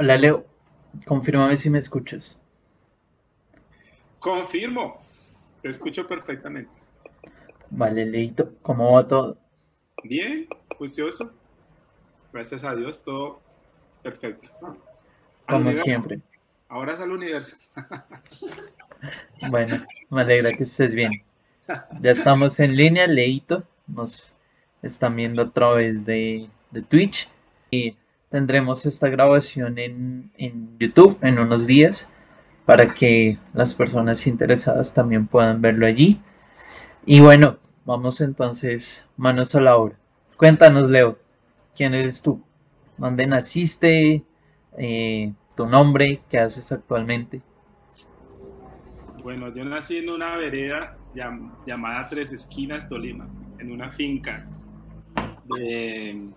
Hola Leo, confírmame si me escuchas. Confirmo, te escucho perfectamente. Vale, Leito, ¿cómo va todo? Bien, juicioso. Gracias a Dios, todo perfecto. Como siempre. Ahora es al universo. bueno, me alegra que estés bien. Ya estamos en línea, Leito. Nos están viendo a través de, de Twitch. Y tendremos esta grabación en, en YouTube en unos días para que las personas interesadas también puedan verlo allí. Y bueno, vamos entonces manos a la obra. Cuéntanos, Leo, ¿quién eres tú? ¿Dónde naciste? Eh, ¿Tu nombre? ¿Qué haces actualmente? Bueno, yo nací en una vereda llamada Tres Esquinas, Tolima, en una finca de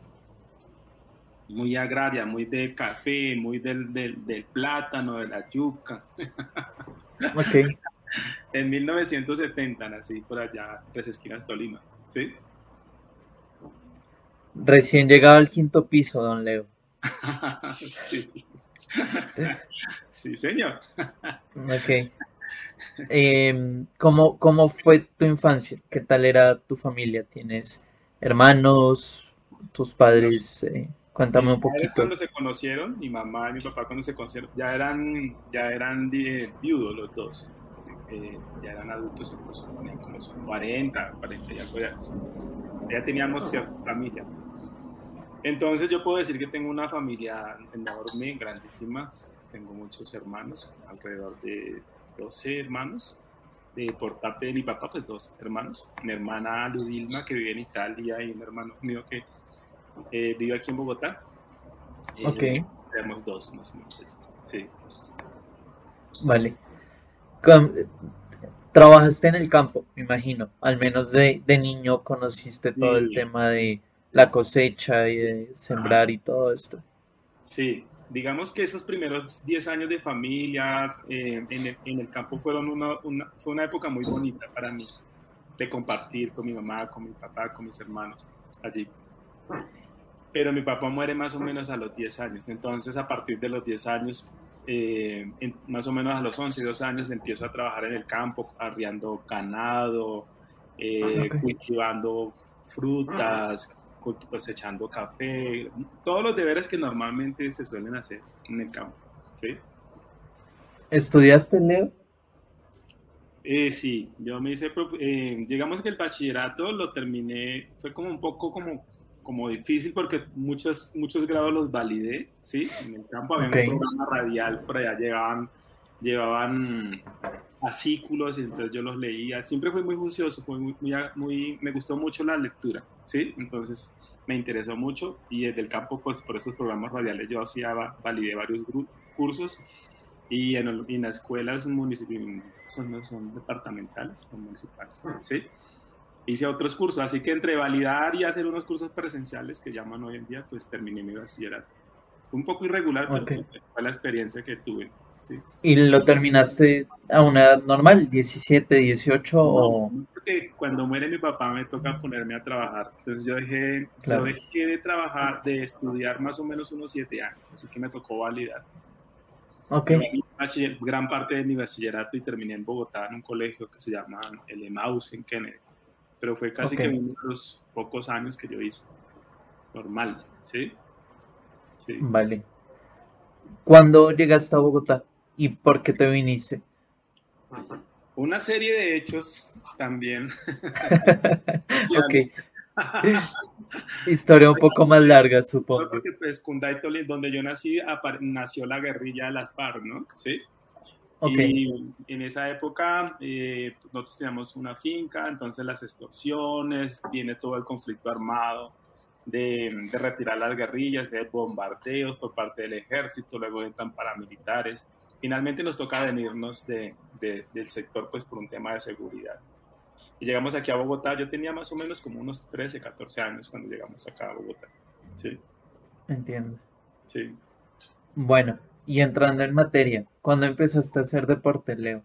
muy agraria, muy del café, muy del, del, plátano, de la yuca. Ok. en 1970 nací por allá, Tres Esquinas, Tolima, ¿sí? Recién llegado al quinto piso, don Leo. sí. señor. ok. Em, ¿cómo, ¿Cómo fue tu infancia? ¿Qué tal era tu familia? ¿Tienes hermanos? ¿Tus padres? Eh, Cuéntame un poquito. Cuando se conocieron, mi mamá y mi papá cuando se conocieron, ya eran, ya eran viudos los dos. Eh, ya eran adultos, incluso como 40, 40 y algo ya. Ya teníamos familia. Entonces yo puedo decir que tengo una familia enorme, grandísima. Tengo muchos hermanos, alrededor de 12 hermanos. De, por parte de mi papá, pues dos hermanos. Mi hermana Ludilma, que vive en Italia, y un hermano mío que eh, vivo aquí en Bogotá. Eh, ok. Tenemos dos, más o menos. Sí. Vale. trabajaste en el campo, me imagino. Al menos de, de niño conociste todo el tema de la cosecha y de sembrar y todo esto. Sí, digamos que esos primeros 10 años de familia eh, en, el, en, el, campo fueron una, una, fue una época muy bonita para mí, de compartir con mi mamá, con mi papá, con mis hermanos allí pero mi papá muere más o menos a los 10 años. Entonces, a partir de los 10 años, eh, más o menos a los 11, 12 años, empiezo a trabajar en el campo, arriando ganado, eh, cultivando frutas, cosechando café, todos los deberes que normalmente se suelen hacer en el campo. ¿sí? ¿Estudiaste, Leo? Eh, sí, yo me hice, eh, digamos que el bachillerato lo terminé, fue como un poco como como difícil porque muchos, muchos grados los validé, ¿sí? En el campo había un programa radial, por allá llevaban, llevaban fascículos y entonces yo los leía. Siempre fui muy juicioso, muy, muy, me gustó mucho la lectura, ¿sí? Entonces me interesó mucho y desde el campo, pues por esos programas radiales yo hacía, validé varios cursos y en, en las escuelas municipales, son, son departamentales, son municipales, ¿sí? Hice otros cursos, así que entre validar y hacer unos cursos presenciales que llaman hoy en día, pues terminé mi bachillerato. Fue un poco irregular, pero fue la experiencia que tuve. ¿Y lo terminaste a una edad normal, 17, 18 o...? Porque cuando muere mi papá me toca ponerme a trabajar. Entonces yo dejé, dejé de trabajar, de estudiar más o menos unos 7 años, así que me tocó validar. Ok. Gran parte de mi bachillerato y terminé en Bogotá en un colegio que se llama el Emaus en Kennedy pero fue casi que unos pocos años que yo hice. Normal, ¿sí? sí. Vale. ¿Cuándo llegaste a Bogotá y por qué te viniste? Una serie de hechos también. ok. Historia un poco más larga, supongo. Porque pues donde yo nací, nació la guerrilla de las FARC, ¿no? Sí. Y en esa época eh, nosotros teníamos una finca, entonces las extorsiones, viene todo el conflicto armado de, de, retirar las guerrillas, de bombardeos por parte del ejército, luego entran paramilitares. Finalmente nos toca venirnos de, de, del sector pues por un tema de seguridad. Y llegamos aquí a Bogotá, yo tenía más o menos como unos 13, 14 años cuando llegamos acá a Bogotá. Sí. Entiendo. Sí. Bueno, y entrando en materia, ¿cuándo empezaste a hacer deporte, Leo?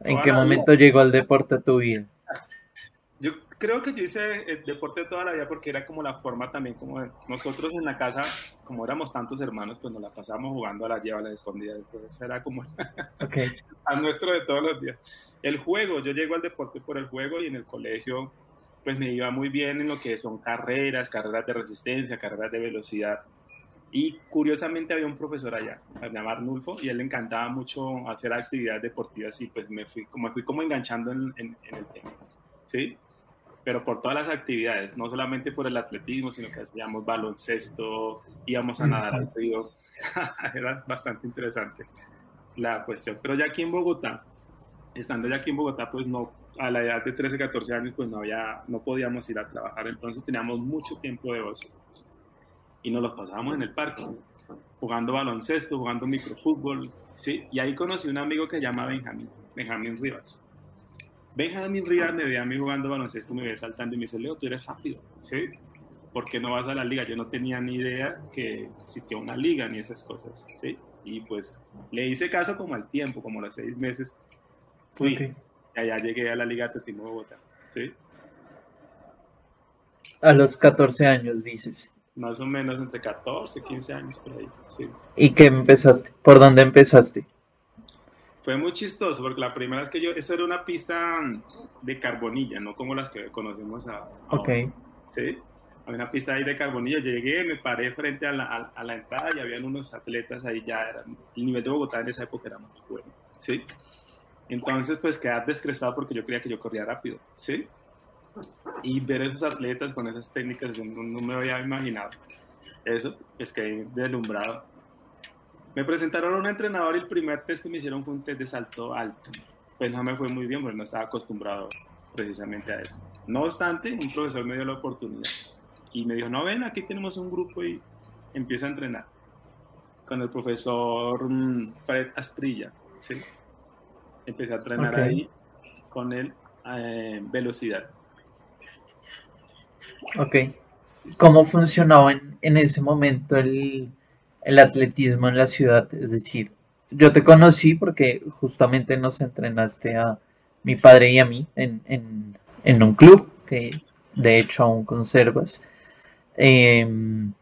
¿En qué momento llegó el deporte a tu vida? Yo creo que yo hice el deporte toda la vida porque era como la forma también como nosotros en la casa, como éramos tantos hermanos, pues nos la pasábamos jugando a la lleva, a la escondida. Eso era como okay. a nuestro de todos los días. El juego, yo llego al deporte por el juego y en el colegio pues me iba muy bien en lo que son carreras, carreras de resistencia, carreras de velocidad. Y curiosamente había un profesor allá, se llama Arnulfo, y a él le encantaba mucho hacer actividades deportivas y pues me fui como, me fui como enganchando en, en, el tema, ¿sí? Pero por todas las actividades, no solamente por el atletismo, sino que hacíamos baloncesto, íbamos a nadar al río, era bastante interesante la cuestión. Pero ya aquí en Bogotá, estando ya aquí en Bogotá, pues no, a la edad de 13, 14 años, pues no había, no podíamos ir a trabajar, entonces teníamos mucho tiempo de ocio y nos los pasábamos en el parque, jugando baloncesto, jugando microfútbol, ¿sí? Y ahí conocí un amigo que se llama Benjamín, Benjamín Rivas. Benjamín Rivas me veía a mí jugando baloncesto, me veía saltando y me dice, Leo, tú eres rápido, ¿sí? ¿Por qué no vas a la liga? Yo no tenía ni idea que existía una liga ni esas cosas, ¿sí? Y pues le hice caso como al tiempo, como a los seis meses. Fui, y allá llegué a la Liga de Bogotá, ¿sí? A los 14 años, dices más o menos entre 14, 15 años por ahí. Sí. ¿Y qué empezaste? ¿Por dónde empezaste? Fue muy chistoso porque la primera vez que yo, eso era una pista de carbonilla, no como las que conocemos ahora. Ok. Sí, había una pista ahí de carbonilla. Llegué, me paré frente a la, a, la entrada y habían unos atletas ahí ya. Eran, el nivel de Bogotá en esa época era muy bueno. Sí. Entonces, pues quedé descrestado porque yo creía que yo corría rápido. Sí y ver a esos atletas con esas técnicas, no, me había imaginado. Eso, es que deslumbrado. Me presentaron a un entrenador y el primer test que me hicieron fue un test de salto alto. Pues no me fue muy bien porque no estaba acostumbrado precisamente a eso. No obstante, un profesor me dio la oportunidad y me dijo, no, ven, aquí tenemos un grupo y empieza a entrenar con el profesor mm, Fred Asprilla. ¿sí? Empecé a entrenar ahí con él eh, velocidad. Ok. ¿Cómo funcionaba en, en ese momento el, el, atletismo en la ciudad? Es decir, yo te conocí porque justamente nos entrenaste a mi padre y a mí en, en, en un club que de hecho aún conservas. Em,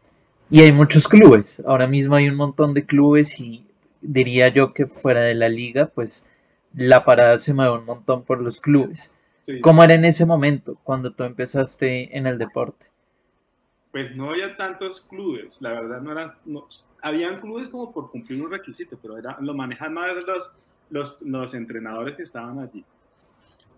y hay muchos clubes. Ahora mismo hay un montón de clubes y diría yo que fuera de la liga, pues la parada se mueve un montón por los clubes. ¿Cómo era en ese momento, cuando tú empezaste en el deporte? Pues no había tantos clubes, la verdad no eran, no, habían clubes como por cumplir un requisito, pero era, lo manejan más los, los, los entrenadores que estaban allí.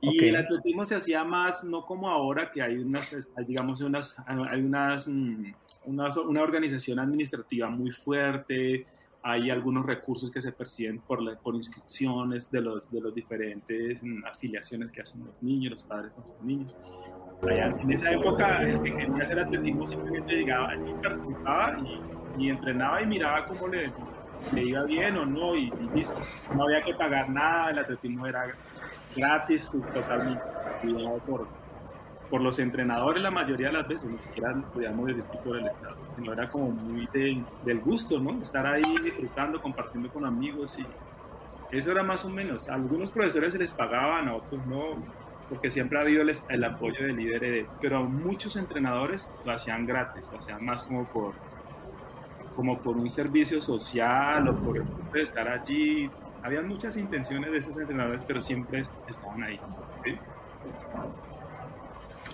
Y el atletismo se hacía más, no como ahora, que hay unas, digamos, unas, hay unas, mm, una, una organización administrativa muy fuerte, hay algunos recursos que se perciben por, por inscripciones de los, de los diferentes mm, afiliaciones que hacen los niños, los padres con sus niños. en esa época, el que quería hacer atletismo simplemente llegaba allí, participaba y, y, entrenaba y miraba cómo le, le, iba bien o no y, listo. No había que pagar nada, el atletismo era gratis, totalmente cuidado por, por los entrenadores la mayoría de las veces, ni siquiera podíamos decir que por el Estado, sino era como muy del gusto, ¿no? Estar ahí disfrutando, compartiendo con amigos y eso era más o menos. A algunos profesores se les pagaban, a otros no, porque siempre ha habido el, apoyo del líder, pero muchos entrenadores lo hacían gratis, lo hacían más como por como por un servicio social o por estar allí. Había muchas intenciones de esos entrenadores, pero siempre estaban ahí. ¿sí?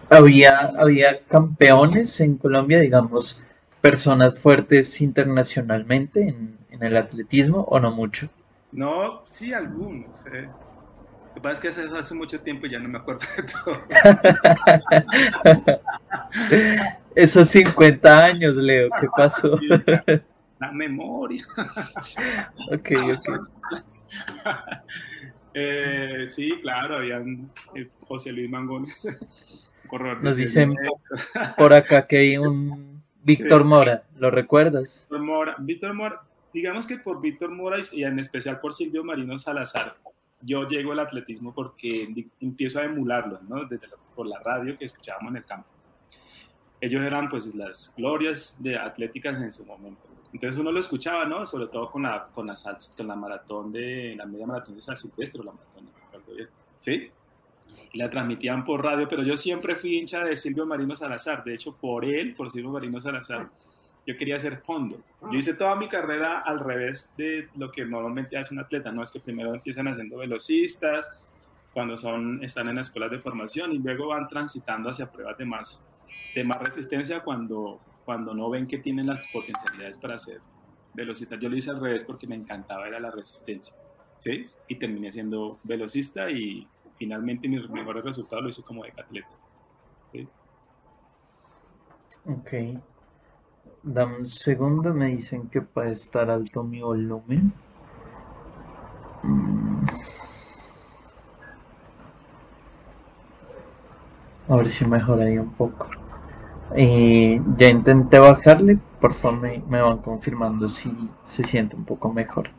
Había, había campeones en Colombia, digamos, personas fuertes internacionalmente en, el atletismo o no mucho. No, sí, algunos. Eh. Lo que pasa es que hace, hace mucho tiempo ya no me acuerdo de todo. Esos 50 años, Leo, ¿qué pasó? la memoria. ok, ok. Eh, sí, claro, habían eh, José Luis Mangones nos dicen por acá que hay un Víctor Mora, ¿lo recuerdas? Víctor Mora, Víctor Mora, digamos que por Víctor Mora y en especial por Silvio Marino Salazar, yo llego al atletismo porque empiezo a emularlos, ¿no? Desde por la radio que escuchábamos en el campo. Ellos eran pues las glorias de atléticas en su momento. Entonces uno lo escuchaba, ¿no? Sobre todo con la, con la, con la maratón de, la media maratón de San Silvestre, la maratón, ¿sí? La transmitían por radio, pero yo siempre fui hincha de Silvio Marino Salazar. De hecho, por él, por Silvio Marino Salazar, yo quería hacer fondo. Yo hice toda mi carrera al revés de lo que normalmente hace un atleta, ¿no? Es que primero empiezan haciendo velocistas, cuando son, están en escuelas de formación y luego van transitando hacia pruebas de más, de más resistencia cuando, cuando no ven que tienen las potencialidades para hacer velocistas. Yo lo hice al revés porque me encantaba, era la resistencia, ¿sí? Y terminé siendo velocista y finalmente mis mejores resultados lo hice como decatleta. ¿sí? Ok. Dame un segundo, me dicen que puede estar alto mi volumen. Mm. A ver si mejoraría un poco. Eh, ya intenté bajarle, por favor me, me, van confirmando si se siente un poco mejor.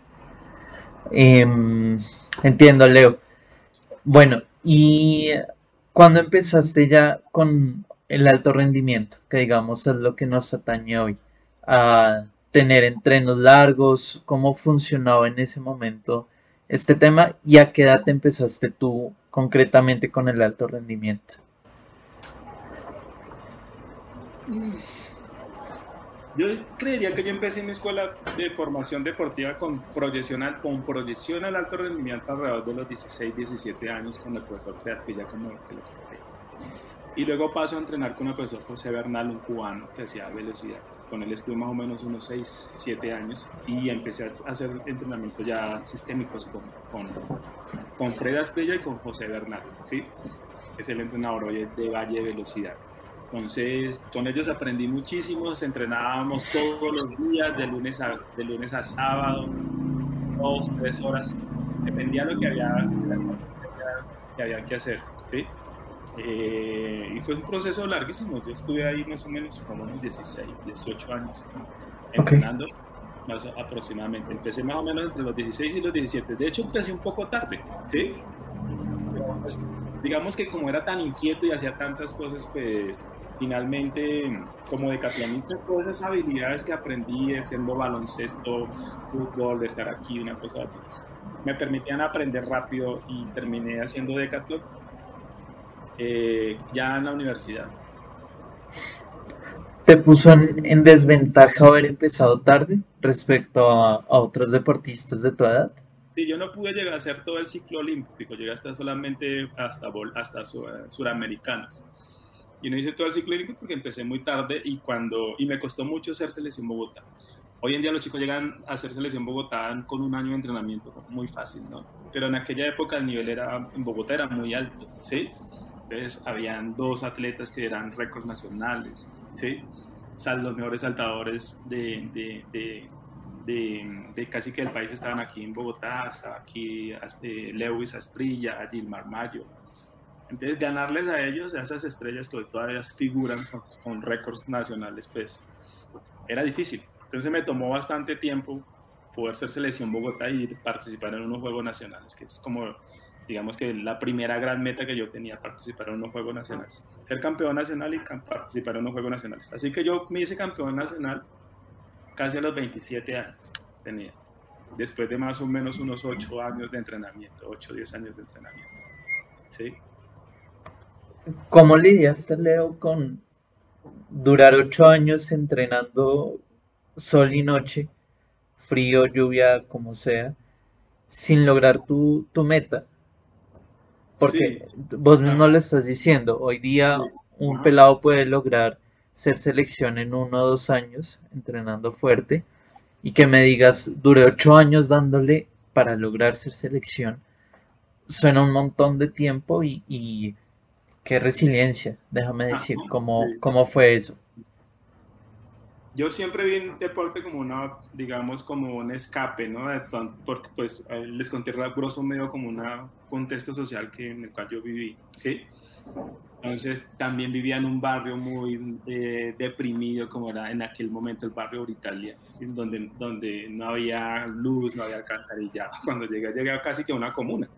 Em, entiendo, Leo. Bueno, ¿y cuando empezaste ya con el alto rendimiento, que digamos es lo que nos atañe hoy, a tener entrenos largos, cómo funcionaba en ese momento este tema y a qué edad empezaste tú concretamente con el alto rendimiento? Yo creería que yo empecé mi escuela de formación deportiva con proyección al, con proyección al alto rendimiento alrededor de los 16, 17 años con el profesor ya como te lo Y luego paso a entrenar con el profesor José Bernal, un cubano que hacía velocidad. Con él estuve más o menos unos 6, 7 años y empecé a hacer entrenamientos ya sistémicos con, con, con Fred Asprilla y con José Bernal, ¿sí? Es el entrenador hoy de Valle Velocidad. Entonces, con ellos aprendí muchísimo, entrenábamos todos los días, de lunes a, de lunes a sábado, dos, tres horas, dependía de lo que había, que había que hacer, ¿sí? Eh, y fue un proceso larguísimo, yo estuve ahí más o menos como unos 16, 18 años entrenando, más aproximadamente. Empecé más o menos entre los 16 y los 17, de hecho empecé un poco tarde, ¿sí? Pues, digamos que como era tan inquieto y hacía tantas cosas, pues finalmente como decatlonista, todas esas habilidades que aprendí haciendo baloncesto, fútbol, de estar aquí, una cosa así, me permitían aprender rápido y terminé haciendo decatlón eh, ya en la universidad. ¿Te puso en, desventaja haber empezado tarde respecto a, otros deportistas de tu edad? Sí, yo no pude llegar a hacer todo el ciclo olímpico, llegué hasta solamente hasta, hasta suramericanos. Y no hice todo el ciclo porque empecé muy tarde y, cuando, y me costó mucho ser selección Bogotá. Hoy en día los chicos llegan a hacer selección Bogotá con un año de entrenamiento, muy fácil, ¿no? Pero en aquella época el nivel era, en Bogotá era muy alto, ¿sí? Entonces habían dos atletas que eran récords nacionales, ¿sí? O sea, los mejores saltadores de, de, de, de, casi que el país estaban aquí en Bogotá, estaba aquí eh, Lewis Asprilla, Gilmar Mayo, entonces, ganarles a ellos, a esas estrellas que todavía figuran con, récords nacionales, pues era difícil. Entonces me tomó bastante tiempo poder ser selección Bogotá y participar en unos Juegos Nacionales, que es como, digamos que la primera gran meta que yo tenía, participar en unos Juegos Nacionales. Ser campeón nacional y participar en unos Juegos Nacionales. Así que yo me hice campeón nacional casi a los 27 años tenía, después de más o menos unos 8 años de entrenamiento, 8 o 10 años de entrenamiento. ¿Sí? ¿Cómo lidiaste, Leo, con durar ocho años entrenando sol y noche, frío, lluvia, como sea, sin lograr tu, tu meta? Porque vos mismo lo estás diciendo, hoy día un pelado puede lograr ser selección en uno o dos años entrenando fuerte y que me digas, duré ocho años dándole para lograr ser selección, suena un montón de tiempo y Qué resiliencia, déjame decir, ¿cómo, cómo fue eso? Yo siempre vi el deporte como una, digamos, como un escape, ¿no? Porque pues les conté grosso medio como un contexto social que, en el cual yo viví, ¿sí? Entonces también vivía en un barrio muy eh, deprimido como era en aquel momento el barrio Britalia, donde, donde no había luz, no había alcantarillado. Cuando llegué, llegué a casi que una comuna.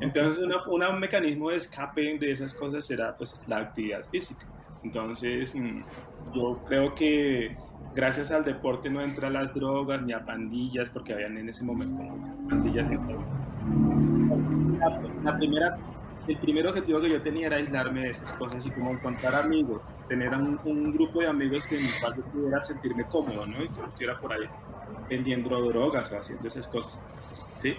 Entonces, un mecanismo de escape de esas cosas será pues, la actividad física. Entonces, mm, yo creo que gracias al deporte no entra a las drogas ni a pandillas, porque habían en ese momento muchas pandillas. La, la primera el primer objetivo que yo tenía era aislarme de esas cosas y como encontrar amigos, tener un, grupo de amigos que en el cual pudiera sentirme cómodo, ¿no? Y que no estuviera por ahí vendiendo drogas o haciendo esas cosas, ¿sí?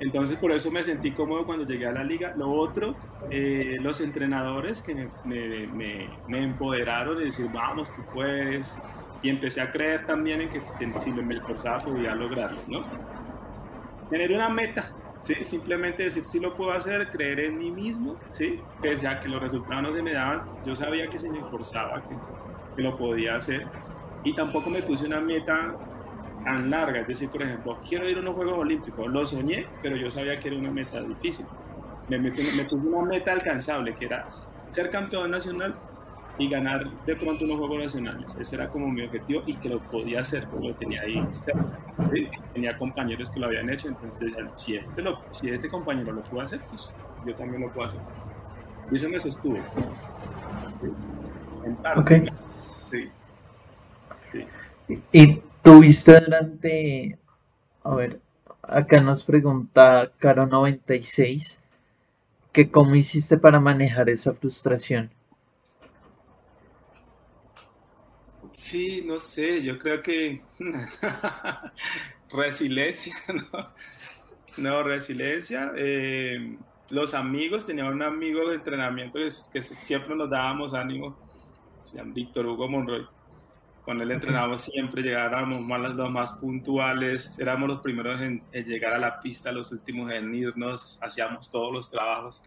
Entonces por eso me sentí cómodo cuando llegué a la liga. Lo otro, eh, los entrenadores que me, me, me, empoderaron y decir, vamos, tú puedes. Y empecé a creer también en que si me esforzaba podía lograrlo, ¿no? Tener una meta, ¿sí? simplemente decir si lo puedo hacer, creer en mí mismo, ¿sí? pese a que los resultados no se me daban, yo sabía que se me esforzaba, que, que lo podía hacer. Y tampoco me puse una meta tan larga. Es decir, por ejemplo, quiero ir a unos Juegos Olímpicos. Lo soñé, pero yo sabía que era una meta difícil. Me, me, puse una meta alcanzable, que era ser campeón nacional y ganar de pronto unos Juegos Nacionales. Ese era como mi objetivo y que lo podía hacer, porque lo tenía ahí Tenía compañeros que lo habían hecho, entonces si este, lo, si este compañero lo pudo hacer, pues yo también lo puedo hacer. Y eso me sostuvo. En parte. Sí. sí. Y ¿Tuviste durante, a ver, acá nos pregunta Caro96, que cómo hiciste para manejar esa frustración? Sí, no sé, yo creo que resiliencia, ¿no? No, resiliencia. Eh, los amigos, tenía un amigo de entrenamiento que, siempre nos dábamos ánimo, se llama Víctor Hugo Monroy con él entrenábamos siempre, llegábamos más los más puntuales, éramos los primeros en, llegar a la pista, los últimos en irnos, hacíamos todos los trabajos.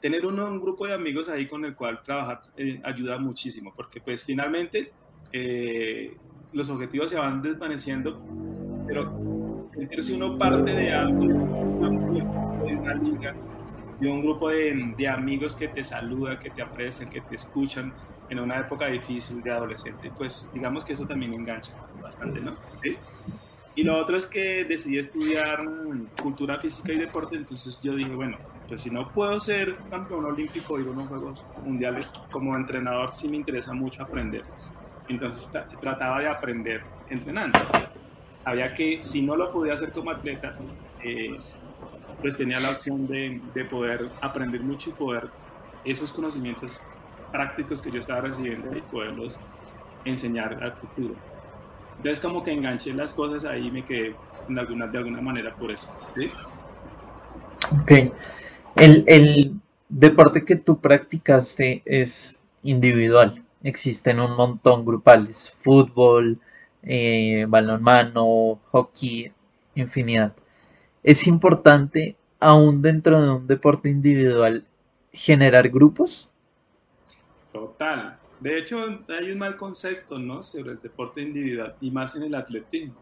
Tener uno, un grupo de amigos ahí con el cual trabajar eh, ayuda muchísimo, porque pues finalmente eh, los objetivos se van desvaneciendo, pero sentirse uno parte de algo, de una liga, de un grupo de, de amigos que te saludan, que te aprecian, que te escuchan, en una época difícil de adolescente, pues digamos que eso también engancha bastante, ¿no? ¿Sí? Y lo otro es que decidí estudiar cultura física y deporte, entonces yo dije, bueno, pues si no puedo ser campeón olímpico y unos Juegos Mundiales, como entrenador sí me interesa mucho aprender. Entonces trataba de aprender entrenando. Había que, si no lo podía hacer como atleta, eh, pues tenía la opción de, de poder aprender mucho y poder esos conocimientos prácticos que yo estaba recibiendo y poderlos enseñar al futuro. Entonces como que enganché las cosas ahí y me quedé de alguna, de alguna manera por eso. ¿sí? Ok. El, el deporte que tú practicaste es individual. Existen un montón grupales. Fútbol, eh, balonmano, hockey, infinidad. Es importante, aún dentro de un deporte individual, generar grupos. Total. De hecho, hay un mal concepto, ¿no? Sobre el deporte individual y más en el atletismo.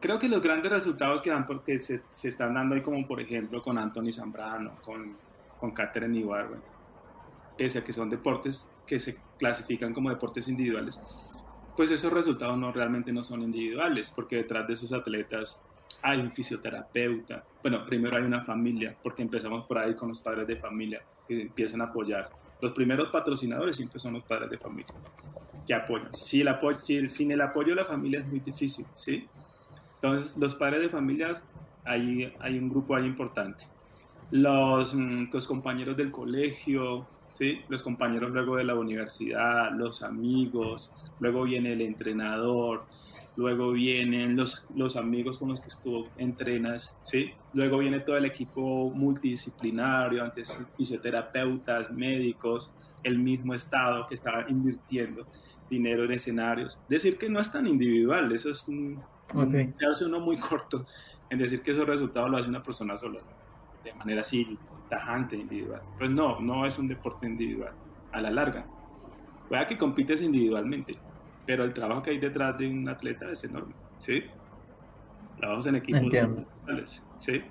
Creo que los grandes resultados que dan porque se, están dando ahí, como por ejemplo con Anthony Zambrano, con, con Catherine Ibarra, pese a que son deportes que se clasifican como deportes individuales, pues esos resultados no realmente no son individuales, porque detrás de esos atletas hay un fisioterapeuta. Bueno, primero hay una familia, porque empezamos por ahí con los padres de familia que empiezan a apoyar. Los primeros patrocinadores siempre son los padres de familia que apoyan. Si el apoyo, si sin el apoyo de la familia es muy difícil, ¿sí? Entonces, los padres de familia, ahí hay un grupo ahí importante. Los, mm, los compañeros del colegio, ¿sí? Los compañeros luego de la universidad, los amigos, luego viene el entrenador, luego vienen los, los amigos con los que estuvo entrenas, ¿sí? Luego viene todo el equipo multidisciplinario, antes fisioterapeutas, médicos, el mismo Estado que estaba invirtiendo dinero en escenarios. Decir que no es tan individual, eso es un, se hace uno muy corto en decir que esos resultados lo hace una persona sola, de manera así tajante, individual. Pues no, no es un deporte individual, a la larga. Puede que compites individualmente, pero el trabajo que hay detrás de un atleta es enorme, ¿sí? Trabajos en equipos, ¿sí?